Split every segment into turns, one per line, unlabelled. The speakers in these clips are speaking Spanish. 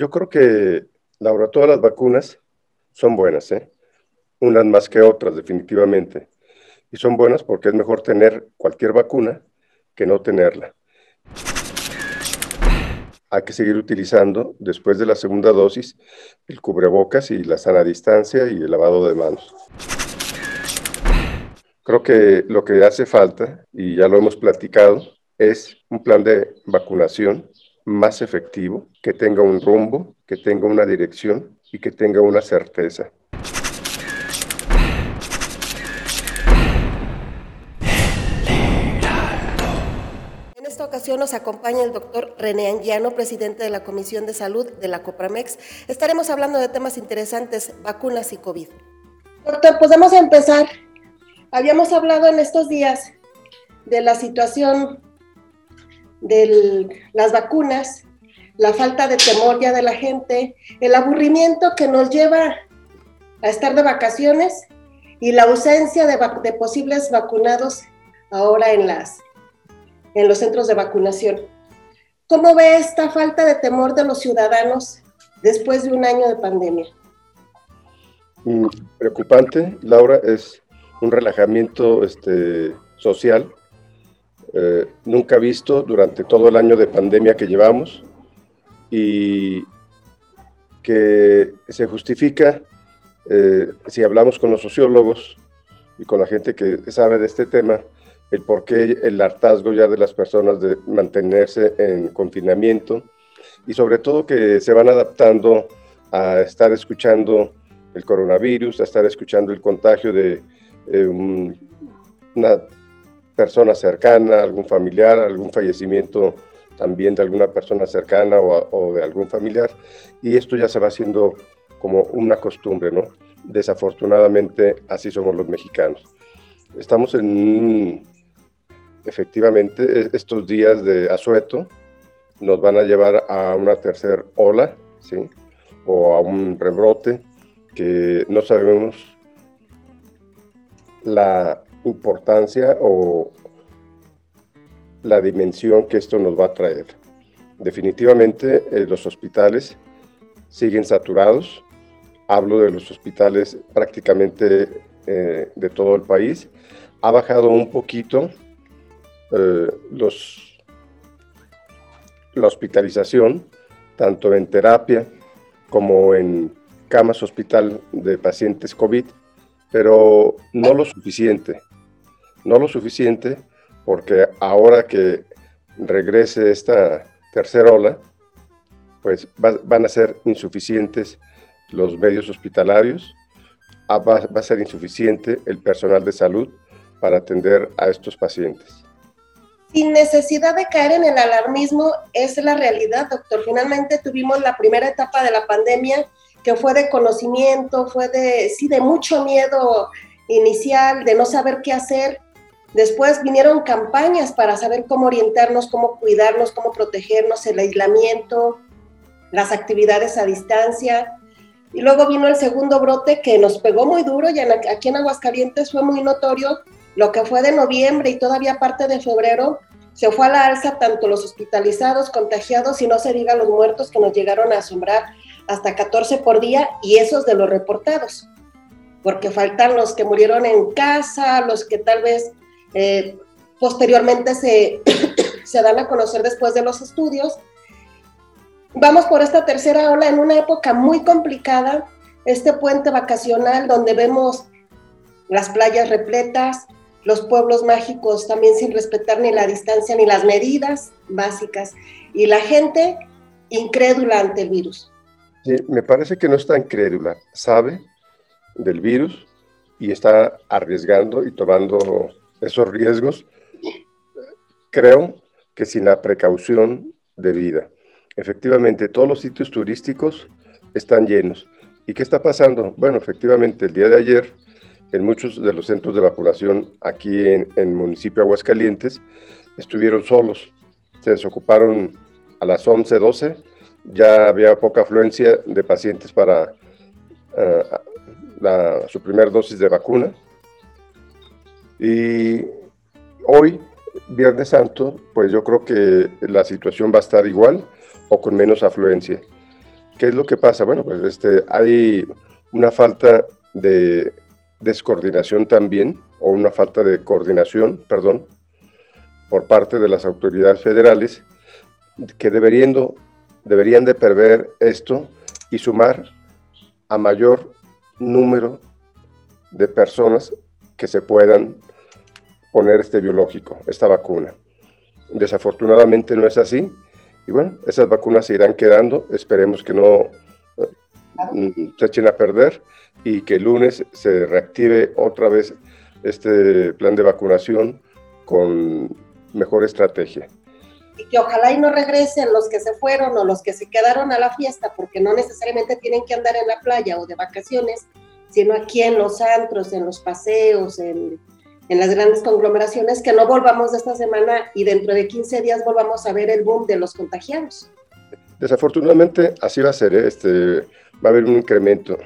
Yo creo que, Laura, todas las vacunas son buenas, ¿eh? Unas más que otras, definitivamente. Y son buenas porque es mejor tener cualquier vacuna que no tenerla. Hay que seguir utilizando, después de la segunda dosis, el cubrebocas y la sana distancia y el lavado de manos. Creo que lo que hace falta, y ya lo hemos platicado, es un plan de vacunación más efectivo, que tenga un rumbo, que tenga una dirección y que tenga una certeza.
En esta ocasión nos acompaña el doctor René Anguiano, presidente de la Comisión de Salud de la Copramex. Estaremos hablando de temas interesantes, vacunas y COVID. Doctor, pues vamos a empezar. Habíamos hablado en estos días de la situación de las vacunas, la falta de temor ya de la gente, el aburrimiento que nos lleva a estar de vacaciones y la ausencia de, posibles vacunados ahora en, las, en los centros de vacunación. ¿Cómo ve esta falta de temor de los ciudadanos después de un año de pandemia?
Mm, preocupante, Laura, es un relajamiento este, social eh, nunca visto durante todo el año de pandemia que llevamos y que se justifica eh, si hablamos con los sociólogos y con la gente que sabe de este tema, el por qué el hartazgo ya de las personas de mantenerse en confinamiento y sobre todo que se van adaptando a estar escuchando el coronavirus, a estar escuchando el contagio de eh, una persona cercana, algún familiar, algún fallecimiento también de alguna persona cercana o, de algún familiar. Y esto ya se va haciendo como una costumbre, ¿no? Desafortunadamente así somos los mexicanos. Estamos en, efectivamente, e, estos días de asueto nos van a llevar a una tercera ola, ¿sí? O a un rebrote que no sabemos la importancia o la dimensión que esto nos va a traer. Definitivamente eh, los hospitales siguen saturados. Hablo de los hospitales prácticamente eh, de todo el país. Ha bajado un poquito eh, la hospitalización, tanto en terapia como en camas hospital de pacientes COVID, pero no lo suficiente no lo suficiente porque ahora que regrese esta tercera ola, pues van a ser insuficientes los medios hospitalarios, ah, va, va a ser insuficiente el personal de salud para atender a estos pacientes.
Sin necesidad de caer en el alarmismo, es la realidad, doctor. Finalmente tuvimos la primera etapa de la pandemia que fue de conocimiento, fue de, sí, de mucho miedo inicial, de no saber qué hacer, Después vinieron campañas para saber cómo orientarnos, cómo cuidarnos, cómo protegernos, el aislamiento, las actividades a distancia. Y luego vino el segundo brote que nos pegó muy duro y aquí en Aguascalientes fue muy notorio lo que fue de noviembre y todavía parte de febrero. Se fue a la alza tanto los hospitalizados, contagiados y no se diga los muertos que nos llegaron a asombrar hasta 14 por día y esos de los reportados. Porque faltan los que murieron en casa, los que tal vez eh, posteriormente se, se dan a conocer después de los estudios. Vamos por esta tercera ola en una época muy complicada, este puente vacacional donde vemos las playas repletas, los pueblos mágicos también sin respetar ni la distancia ni las medidas básicas, y la gente incrédula ante el virus.
me parece que no está incrédula, sabe del virus y está arriesgando y tomando esos riesgos, creo que sin la precaución debida. Efectivamente, todos los sitios turísticos están llenos. ¿Y qué está pasando? Bueno, efectivamente, el día de ayer, en muchos de los centros de vacunación aquí en, el municipio de Aguascalientes, estuvieron solos. Se desocuparon a las 11, 12. Ya había poca afluencia de pacientes para eh, su primera dosis de vacuna. Y hoy, Viernes Santo, pues yo creo que la situación va a estar igual o con menos afluencia. ¿Qué es lo que pasa? Bueno, pues este, hay una falta de descoordinación también, o una falta de coordinación, perdón, por parte de las autoridades federales, que deberían, deberían de prever esto y sumar a mayor número de personas que se puedan poner este biológico, esta vacuna. Desafortunadamente no es así. Y bueno, esas vacunas se irán quedando. Esperemos que no eh, se echen a perder y que el lunes se reactive otra vez este plan de vacunación con mejor estrategia.
Y que ojalá y no regresen los que se fueron o los que se quedaron a la fiesta, porque no necesariamente tienen que andar en la playa o de vacaciones, sino aquí en los antros, en los paseos, en, en las grandes conglomeraciones, que no volvamos de esta semana y dentro de 15 días volvamos a ver el boom de los contagiados.
Desafortunadamente así va a ser, ¿eh? este, va a haber un incremento.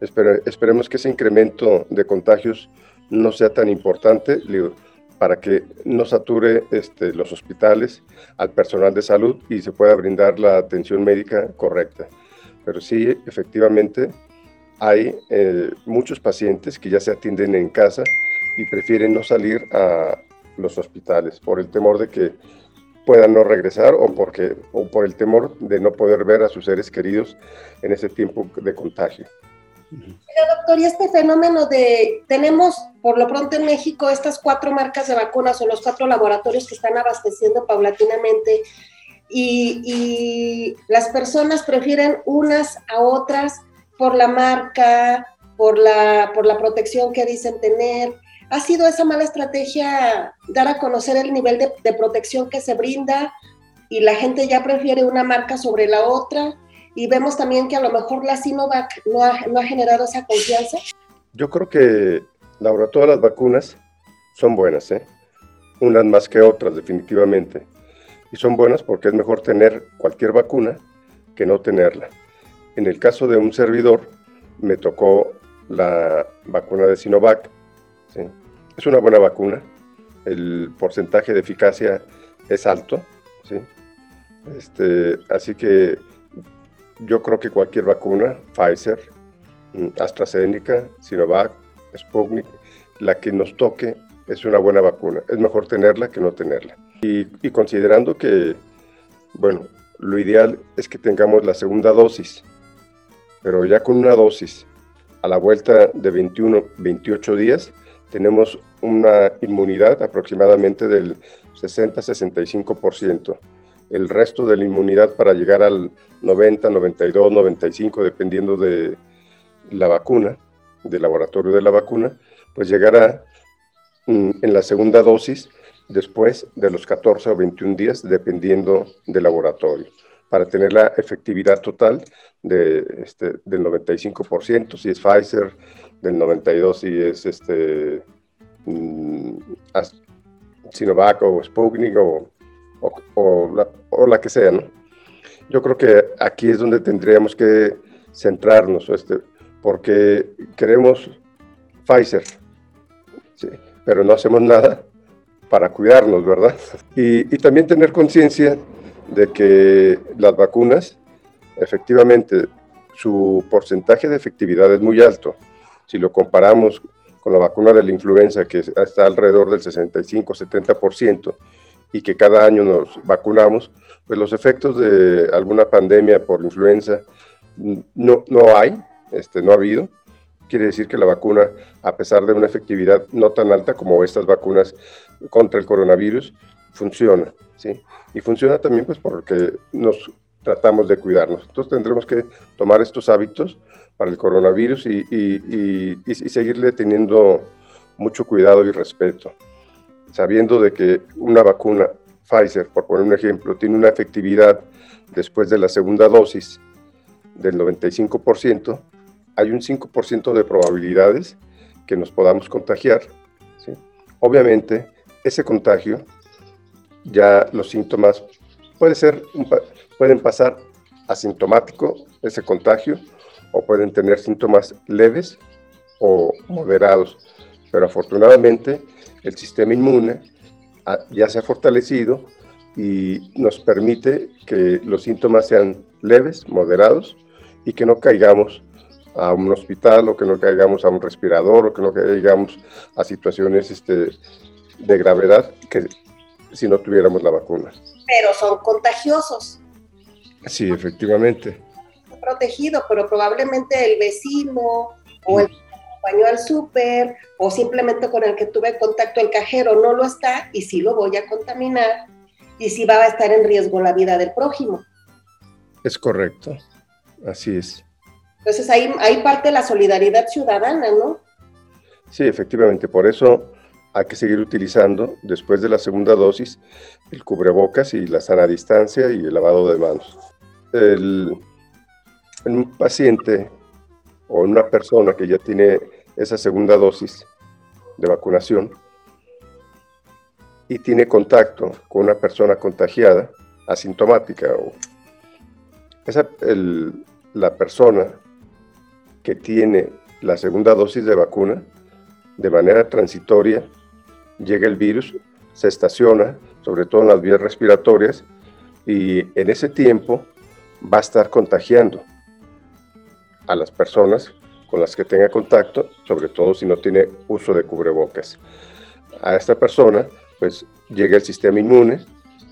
esperemos que ese incremento de contagios no sea tan importante para que no sature este, los hospitales al personal de salud y se pueda brindar la atención médica correcta. Pero sí, efectivamente, hay eh, muchos pacientes que ya se atienden en casa y prefieren no salir a los hospitales por el temor de que puedan no regresar o, porque, o por el temor de no poder ver a sus seres queridos en ese tiempo de contagio.
doctor, y este fenómeno de, tenemos por lo pronto en México estas cuatro marcas de vacunas o los cuatro laboratorios que están abasteciendo paulatinamente y, y las personas prefieren unas a otras por la marca, por la, por la protección que dicen tener. ¿Ha sido esa mala estrategia dar a conocer el nivel de, protección que se brinda y la gente ya prefiere una marca sobre la otra? Y vemos también que a lo mejor la Sinovac no ha, no ha generado esa confianza.
Yo creo que, Laura, todas las vacunas son buenas, ¿eh? unas más que otras, definitivamente. Y son buenas porque es mejor tener cualquier vacuna que no tenerla. En el caso de un servidor, me tocó la vacuna de Sinovac. Es una buena vacuna. El porcentaje de eficacia es alto. Este, así que yo creo que cualquier vacuna, Pfizer, mm, AstraZeneca, Sinovac, Sputnik, la que nos toque es una buena vacuna. Es mejor tenerla que no tenerla. Y, y considerando que, bueno, lo ideal es que tengamos la segunda dosis pero ya con una dosis a la vuelta de 21, 28 días, tenemos una inmunidad aproximadamente del 60-65%. El resto de la inmunidad para llegar al 90, 92, 95, dependiendo de la vacuna, del laboratorio de la vacuna, pues llegará mm, en la segunda dosis después de los 14 o 21 días, dependiendo del laboratorio para tener la efectividad total de, este, del 95%, si es Pfizer, del 92% si es este, mm, Sinovac o Sputnik o, o, la, que sea, ¿no? Yo creo que aquí es donde tendríamos que centrarnos, este, porque queremos Pfizer, pero no hacemos nada para cuidarnos, ¿verdad? Y, y también tener conciencia de que las vacunas, efectivamente, su porcentaje de efectividad es muy alto. Si lo comparamos con la vacuna de la influenza, que está alrededor del 65-70%, y que cada año nos vacunamos, pues los efectos de alguna pandemia por influenza no, no hay, este, no ha habido. Quiere decir que la vacuna, a pesar de una efectividad no tan alta como estas vacunas contra el coronavirus, funciona. ¿sí? Y funciona también pues porque nos tratamos de cuidarnos. Entonces tendremos que tomar estos hábitos para el coronavirus y, y, y, seguirle teniendo mucho cuidado y respeto, sabiendo de que una vacuna Pfizer, por poner un ejemplo, tiene una efectividad después de la segunda dosis del 95%, hay un 5% de probabilidades que nos podamos contagiar. ¿sí? Obviamente, ese contagio ya los síntomas pueden pasar asintomático ese contagio o pueden tener síntomas leves o moderados. Pero afortunadamente el sistema inmune ya se ha fortalecido y nos permite que los síntomas sean leves, moderados y que no caigamos a un hospital o que no caigamos a un respirador o que no caigamos a situaciones este, de gravedad que si no tuviéramos la vacuna.
Pero son contagiosos.
Sí, efectivamente.
Protegido, pero probablemente el vecino o el que acompañó al súper o simplemente con el que tuve contacto el cajero no lo está y sí lo voy a contaminar y sí va a estar en riesgo la vida del prójimo.
Es correcto, así es.
Entonces ahí, hay parte de la solidaridad ciudadana, ¿no?
Sí, efectivamente, por eso hay que seguir utilizando después de la segunda dosis el cubrebocas y la sana distancia y el lavado de manos. en un paciente o en una persona que ya tiene esa segunda dosis de vacunación y tiene contacto con una persona contagiada, asintomática, o esa, la persona que tiene la segunda dosis de vacuna, de manera transitoria, llega el virus, se estaciona, sobre todo en las vías respiratorias, y en ese tiempo va a estar contagiando a las personas con las que tenga contacto, sobre todo si no tiene uso de cubrebocas. A esta persona, pues llega el sistema inmune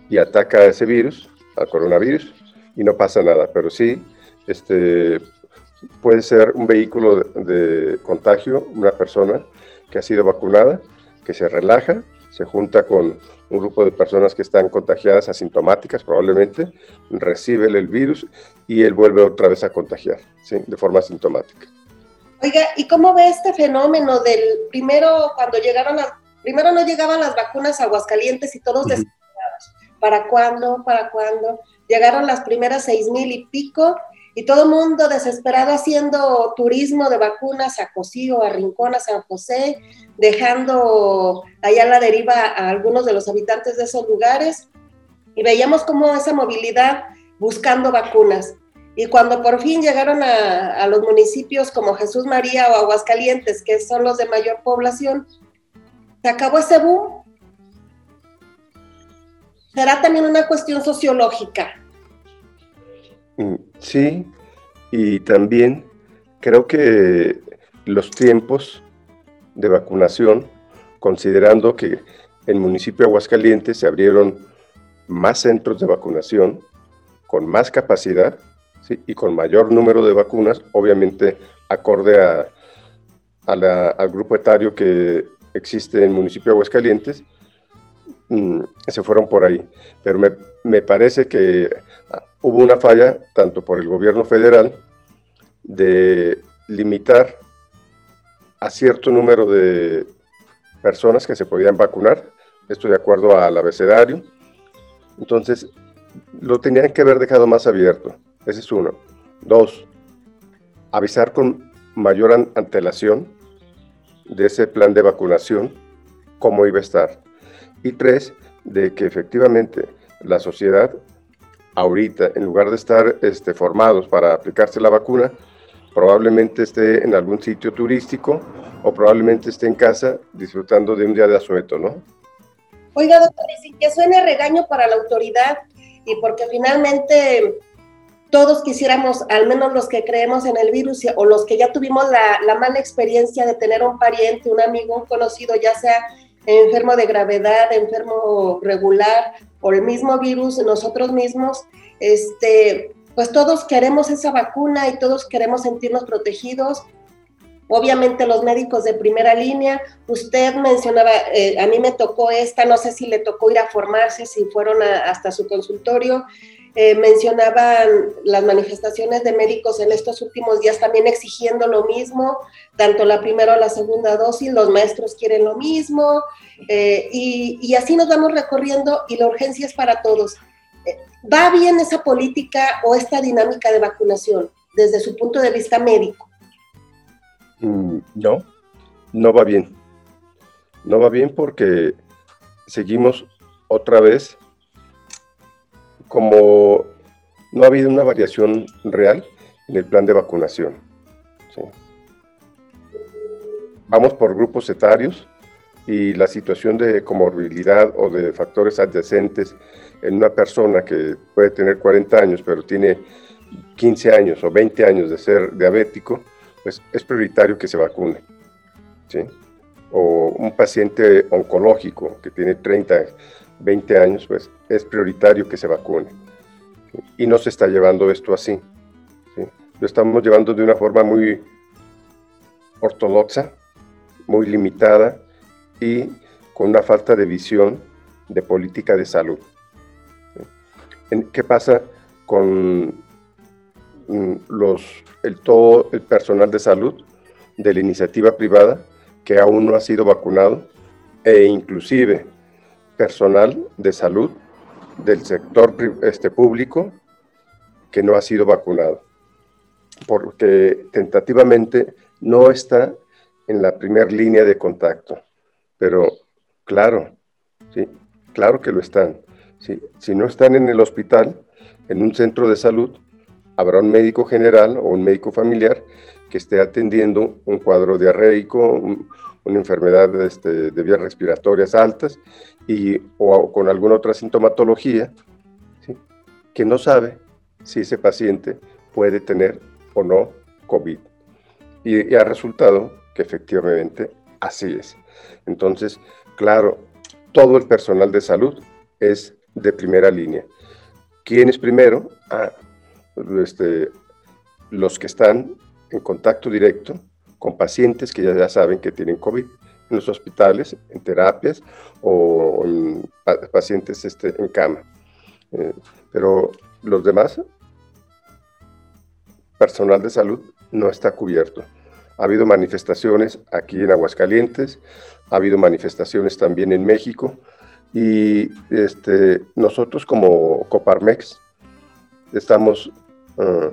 y ataca a ese virus, al coronavirus, y no pasa nada, pero sí este, puede ser un vehículo de, contagio, una persona que ha sido vacunada, que se relaja, se junta con un grupo de personas que están contagiadas asintomáticas probablemente, recibe el virus y él vuelve otra vez a contagiar, de forma asintomática.
Oiga, ¿y cómo ve este fenómeno del primero cuando llegaron las, primero no llegaban las vacunas a Aguascalientes y todos uh ¿Para cuándo? ¿Para cuándo? Llegaron las primeras seis mil y pico y todo el mundo desesperado haciendo turismo de vacunas a Cosío, a Rincón, a San José, dejando allá a la deriva a algunos de los habitantes de esos lugares y veíamos como esa movilidad buscando vacunas. Y cuando por fin llegaron a, a, los municipios como Jesús María o Aguascalientes, que son los de mayor población, se acabó ese boom. Será también una cuestión sociológica
sí, y también creo que los tiempos de vacunación, considerando que en el municipio de Aguascalientes se abrieron más centros de vacunación con más capacidad y con mayor número de vacunas, obviamente acorde a, al grupo etario que existe en el municipio de Aguascalientes, mm, se fueron por ahí. Pero me, me parece que hubo una falla, tanto por el gobierno federal, de limitar a cierto número de personas que se podían vacunar, esto de acuerdo al abecedario. Entonces, lo tenían que haber dejado más abierto. Ese es uno. Dos, avisar con mayor antelación de ese plan de vacunación, cómo iba a estar. Y tres, de que efectivamente la sociedad ahorita, en lugar de estar este, formados para aplicarse la vacuna, probablemente esté en algún sitio turístico o probablemente esté en casa disfrutando de un día de asueto, ¿no?
Oiga, doctor, y sin que suene regaño para la autoridad y porque finalmente todos quisiéramos, al menos los que creemos en el virus o los que ya tuvimos la, la mala experiencia de tener un pariente, un amigo, un conocido, ya sea enfermo de gravedad, enfermo regular o el mismo virus, nosotros mismos, este, pues todos queremos esa vacuna y todos queremos sentirnos protegidos. Obviamente los médicos de primera línea, usted mencionaba, eh, a mí me tocó esta, no sé si le tocó ir a formarse, si fueron hasta su consultorio, eh, mencionaban las manifestaciones de médicos en estos últimos días también exigiendo lo mismo, tanto la primera o la segunda dosis, los maestros quieren lo mismo, eh, y, así nos vamos recorriendo y la urgencia es para todos. Eh, ¿Va bien esa política o esta dinámica de vacunación desde su punto de vista médico?
Mm, no, no va bien. No va bien porque seguimos otra vez como no ha habido una variación real en el plan de vacunación. Vamos por grupos etarios y la situación de comorbilidad o de factores adyacentes en una persona que puede tener 40 años pero tiene 15 años o 20 años de ser diabético, pues es prioritario que se vacune. ¿sí? O un paciente oncológico que tiene 30, 20 años, pues es prioritario que se vacune. Y no se está llevando esto así. Lo estamos llevando de una forma muy ortodoxa, muy limitada y con una falta de visión de política de salud. ¿Qué pasa con mm, los, el, todo el personal de salud de la iniciativa privada que aún no ha sido vacunado e inclusive personal de salud del sector este, público que no ha sido vacunado, porque tentativamente no está en la primera línea de contacto. Pero claro, sí, claro que lo están. Si no están en el hospital, en un centro de salud, habrá un médico general o un médico familiar que esté atendiendo un cuadro diarreico, una enfermedad este, de vías respiratorias altas y, o, con alguna otra sintomatología que no sabe si ese paciente puede tener o no COVID. Y, y ha resultado que efectivamente así es. Entonces, claro, todo el personal de salud es de primera línea. ¿Quién es primero? Ah, este, los que están en contacto directo con pacientes que ya, saben que tienen COVID en los hospitales, en terapias o en pacientes este, en cama. Eh, pero los demás, personal de salud, no está cubierto. Ha habido manifestaciones aquí en Aguascalientes, ha habido manifestaciones también en México, y este, nosotros como Coparmex estamos, uh,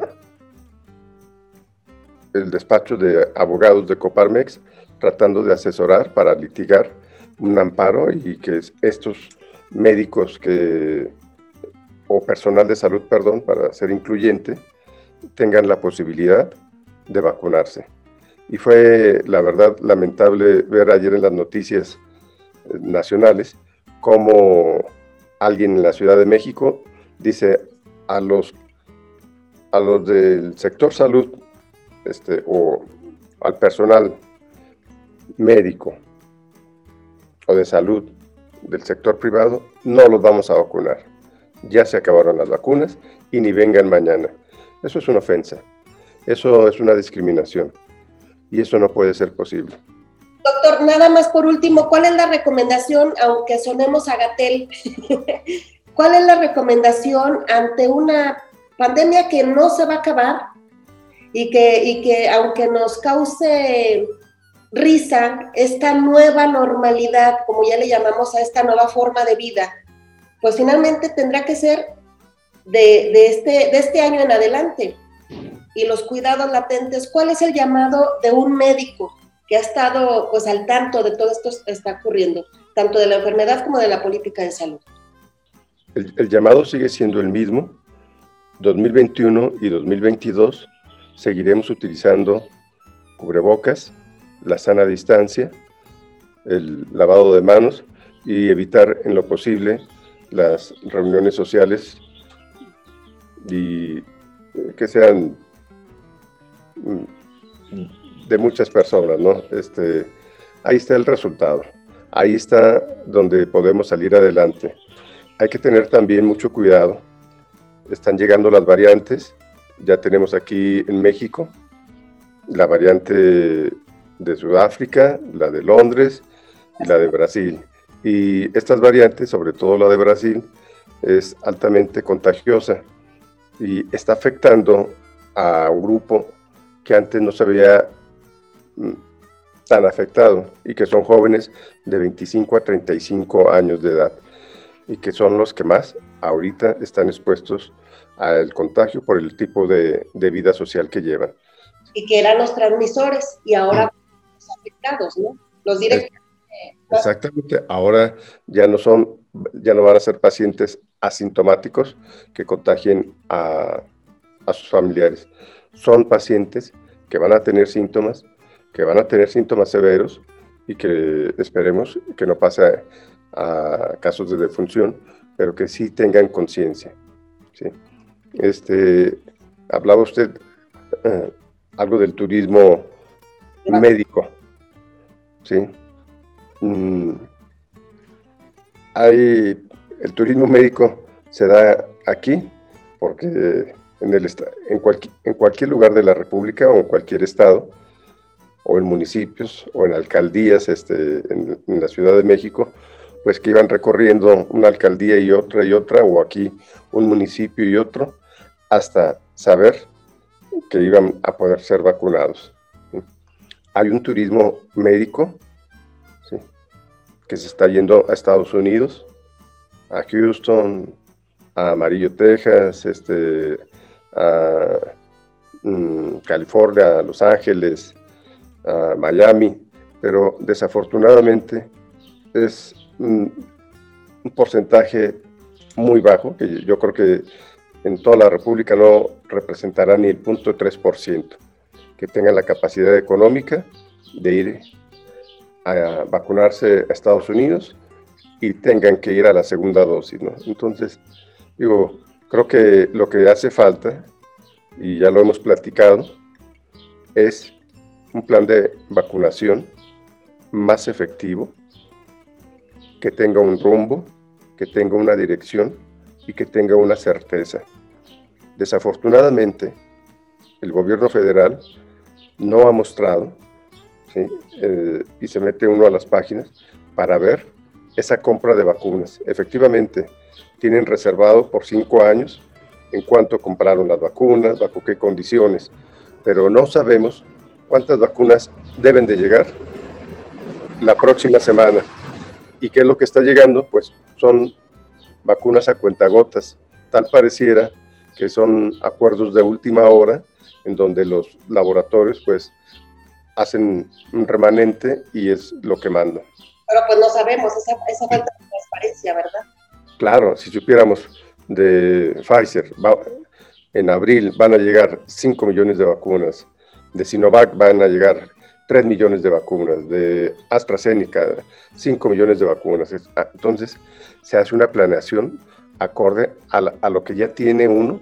el despacho de abogados de Coparmex, tratando de asesorar para litigar un amparo y que estos médicos que, o personal de salud, perdón, para ser incluyente, tengan la posibilidad de vacunarse. Y fue, la verdad, lamentable ver ayer en las noticias eh, nacionales como alguien en la Ciudad de México dice a los, a los del sector salud este, o al personal médico o de salud del sector privado, no los vamos a vacunar. Ya se acabaron las vacunas y ni vengan mañana. Eso es una ofensa. Eso es una discriminación. Y eso no puede ser posible.
Doctor, nada más por último, ¿cuál es la recomendación, aunque sonemos a Gatel, cuál es la recomendación ante una pandemia que no se va a acabar y que, y que aunque nos cause risa, esta nueva normalidad, como ya le llamamos a esta nueva forma de vida, pues finalmente tendrá que ser de, de, este, de este año en adelante. Y los cuidados latentes, ¿cuál es el llamado de un médico? que ha estado pues al tanto de todo esto que está ocurriendo, tanto de la enfermedad como de la política de salud.
El, llamado sigue siendo el mismo. 2021 y 2022 seguiremos utilizando cubrebocas, la sana distancia, el lavado de manos y evitar en lo posible las reuniones sociales y eh, que sean mm, de muchas personas, ¿no? Este, ahí está el resultado. Ahí está donde podemos salir adelante. Hay que tener también mucho cuidado. Están llegando las variantes. Ya tenemos aquí en México la variante de Sudáfrica, la de Londres y la de Brasil. Y estas variantes, sobre todo la de Brasil, es altamente contagiosa y está afectando a un grupo que antes no se había tan afectado y que son jóvenes de 25 a 35 años de edad y que son los que más ahorita están expuestos al contagio por el tipo de, vida social que llevan.
Y que eran los transmisores y ahora los afectados, ¿no? Los directos.
Exactamente, ahora ya no son, ya no van a ser pacientes asintomáticos que contagien a, a sus familiares. Son pacientes que van a tener síntomas que van a tener síntomas severos y que esperemos que no pase a, casos de defunción, pero que sí tengan conciencia. ¿sí? Este, Hablaba usted eh, algo del turismo médico. ¿sí? Mm, hay, el turismo médico se da aquí porque en, el, en, en cualquier lugar de la República o en cualquier estado o en municipios o en alcaldías este, en, en la Ciudad de México, pues que iban recorriendo una alcaldía y otra y otra, o aquí un municipio y otro, hasta saber que iban a poder ser vacunados. Hay un turismo médico que se está yendo a Estados Unidos, a Houston, a Amarillo, Texas, este, a mm, California, a Los Ángeles, a Miami, pero desafortunadamente es un porcentaje muy bajo, que yo creo que en toda la República no representará ni el punto 3%, que tengan la capacidad económica de ir a vacunarse a Estados Unidos y tengan que ir a la segunda dosis. Entonces, digo, creo que lo que hace falta, y ya lo hemos platicado, es un plan de vacunación más efectivo, que tenga un rumbo, que tenga una dirección y que tenga una certeza. Desafortunadamente, el gobierno federal no ha mostrado, eh, y se mete uno a las páginas para ver esa compra de vacunas. Efectivamente, tienen reservado por cinco años en cuanto compraron las vacunas, bajo qué condiciones, pero no sabemos cuántas vacunas deben de llegar la próxima semana. ¿Y qué es lo que está llegando? Pues son vacunas a cuentagotas. Tal pareciera que son acuerdos de última hora en donde los laboratorios pues hacen un remanente y es lo que mandan.
Pero pues no sabemos, esa, esa falta de transparencia, ¿verdad?
Claro, si supiéramos de Pfizer, en abril van a llegar 5 millones de vacunas, de Sinovac van a llegar 3 millones de vacunas, de AstraZeneca 5 millones de vacunas. Ah, entonces se hace una planeación acorde a, lo que ya tiene uno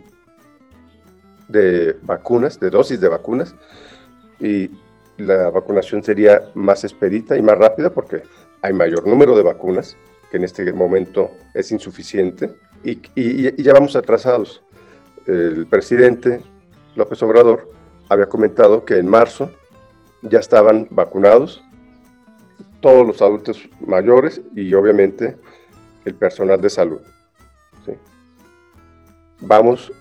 de vacunas, de dosis de vacunas, y la vacunación sería más expedita y más rápida porque hay mayor número de vacunas, que en este momento es insuficiente, y, y ya vamos atrasados. El presidente López Obrador había comentado que en marzo ya estaban vacunados todos los adultos mayores y obviamente el personal de salud. Vamos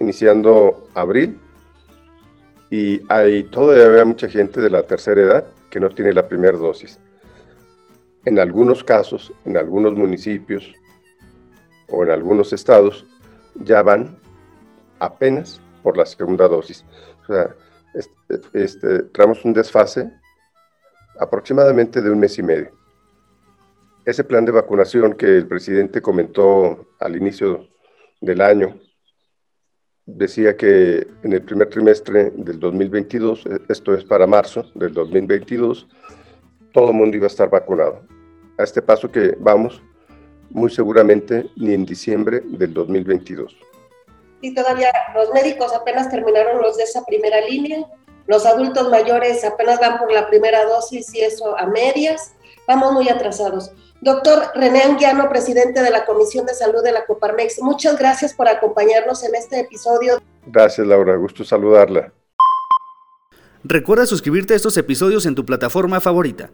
iniciando abril y hay todavía mucha gente de la tercera edad que no tiene la primera dosis. En algunos casos, en algunos municipios o en algunos estados, ya van apenas por la segunda dosis. O sea, este, este, traemos un desfase aproximadamente de un mes y medio. Ese plan de vacunación que el presidente comentó al inicio del año decía que en el primer trimestre del 2022, e, esto es para marzo del 2022, todo el mundo iba a estar vacunado. A este paso que vamos, muy seguramente ni en diciembre del 2022.
Y todavía los médicos apenas terminaron los de esa primera línea, los adultos mayores apenas van por la primera dosis y eso a medias, vamos muy atrasados. Doctor René Anguiano, presidente de la Comisión de Salud de la Coparmex, muchas gracias por acompañarnos en este episodio.
Gracias, Laura. Gusto saludarla.
Recuerda suscribirte a estos episodios en tu plataforma favorita.